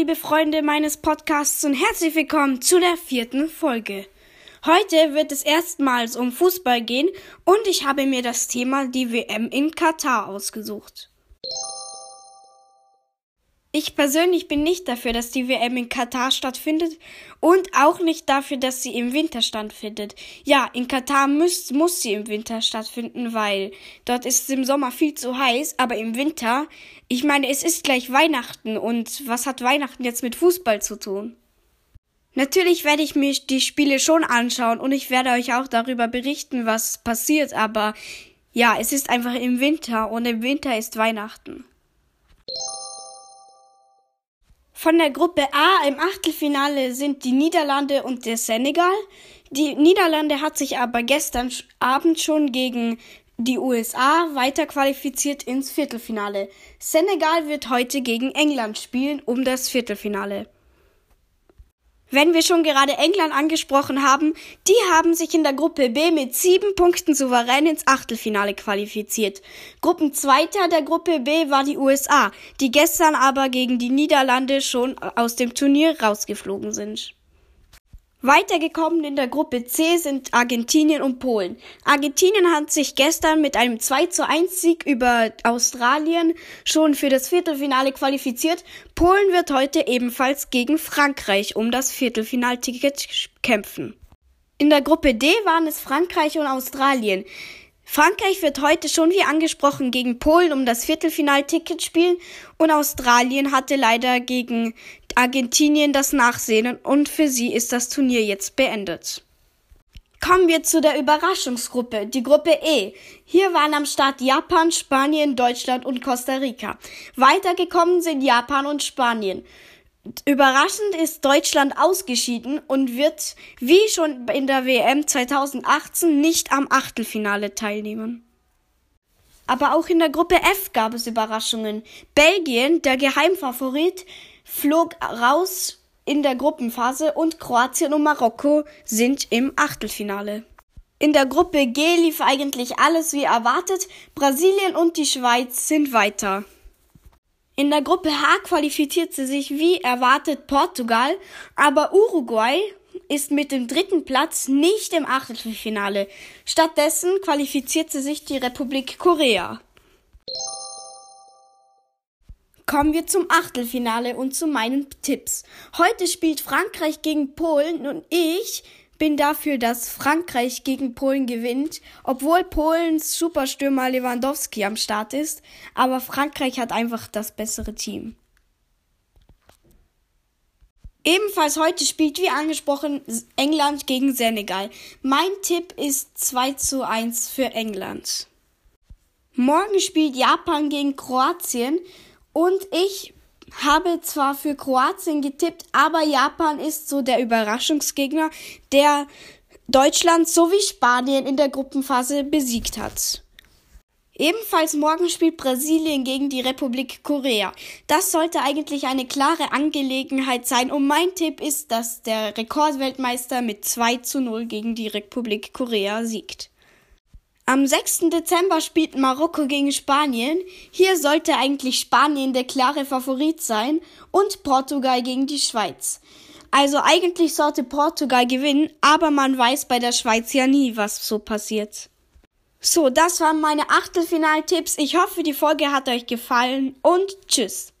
liebe Freunde meines Podcasts und herzlich willkommen zu der vierten Folge. Heute wird es erstmals um Fußball gehen und ich habe mir das Thema die WM in Katar ausgesucht. Ich persönlich bin nicht dafür, dass die WM in Katar stattfindet und auch nicht dafür, dass sie im Winter stattfindet. Ja, in Katar muss, muss sie im Winter stattfinden, weil dort ist es im Sommer viel zu heiß, aber im Winter, ich meine, es ist gleich Weihnachten und was hat Weihnachten jetzt mit Fußball zu tun? Natürlich werde ich mir die Spiele schon anschauen und ich werde euch auch darüber berichten, was passiert, aber ja, es ist einfach im Winter und im Winter ist Weihnachten. Von der Gruppe A im Achtelfinale sind die Niederlande und der Senegal. Die Niederlande hat sich aber gestern Abend schon gegen die USA weiterqualifiziert ins Viertelfinale. Senegal wird heute gegen England spielen um das Viertelfinale. Wenn wir schon gerade England angesprochen haben, die haben sich in der Gruppe B mit sieben Punkten souverän ins Achtelfinale qualifiziert. Gruppenzweiter der Gruppe B war die USA, die gestern aber gegen die Niederlande schon aus dem Turnier rausgeflogen sind. Weitergekommen in der Gruppe C sind Argentinien und Polen. Argentinien hat sich gestern mit einem 2 zu 1 Sieg über Australien schon für das Viertelfinale qualifiziert. Polen wird heute ebenfalls gegen Frankreich um das Viertelfinalticket kämpfen. In der Gruppe D waren es Frankreich und Australien. Frankreich wird heute schon wie angesprochen gegen Polen um das Viertelfinalticket spielen und Australien hatte leider gegen Argentinien das Nachsehen und für sie ist das Turnier jetzt beendet. Kommen wir zu der Überraschungsgruppe, die Gruppe E. Hier waren am Start Japan, Spanien, Deutschland und Costa Rica. Weitergekommen sind Japan und Spanien. Überraschend ist Deutschland ausgeschieden und wird, wie schon in der WM 2018, nicht am Achtelfinale teilnehmen. Aber auch in der Gruppe F gab es Überraschungen. Belgien, der Geheimfavorit, flog raus in der Gruppenphase und Kroatien und Marokko sind im Achtelfinale. In der Gruppe G lief eigentlich alles wie erwartet. Brasilien und die Schweiz sind weiter. In der Gruppe H qualifizierte sich wie erwartet Portugal, aber Uruguay ist mit dem dritten Platz nicht im Achtelfinale. Stattdessen qualifizierte sich die Republik Korea. Kommen wir zum Achtelfinale und zu meinen Tipps. Heute spielt Frankreich gegen Polen und ich bin dafür, dass Frankreich gegen Polen gewinnt, obwohl Polens Superstürmer Lewandowski am Start ist, aber Frankreich hat einfach das bessere Team. Ebenfalls heute spielt, wie angesprochen, England gegen Senegal. Mein Tipp ist 2 zu 1 für England. Morgen spielt Japan gegen Kroatien und ich habe zwar für Kroatien getippt, aber Japan ist so der Überraschungsgegner, der Deutschland sowie Spanien in der Gruppenphase besiegt hat. Ebenfalls morgen spielt Brasilien gegen die Republik Korea. Das sollte eigentlich eine klare Angelegenheit sein und mein Tipp ist, dass der Rekordweltmeister mit 2 zu 0 gegen die Republik Korea siegt. Am 6. Dezember spielt Marokko gegen Spanien. Hier sollte eigentlich Spanien der klare Favorit sein und Portugal gegen die Schweiz. Also eigentlich sollte Portugal gewinnen, aber man weiß bei der Schweiz ja nie, was so passiert. So, das waren meine Achtelfinaltipps. Ich hoffe, die Folge hat euch gefallen und tschüss.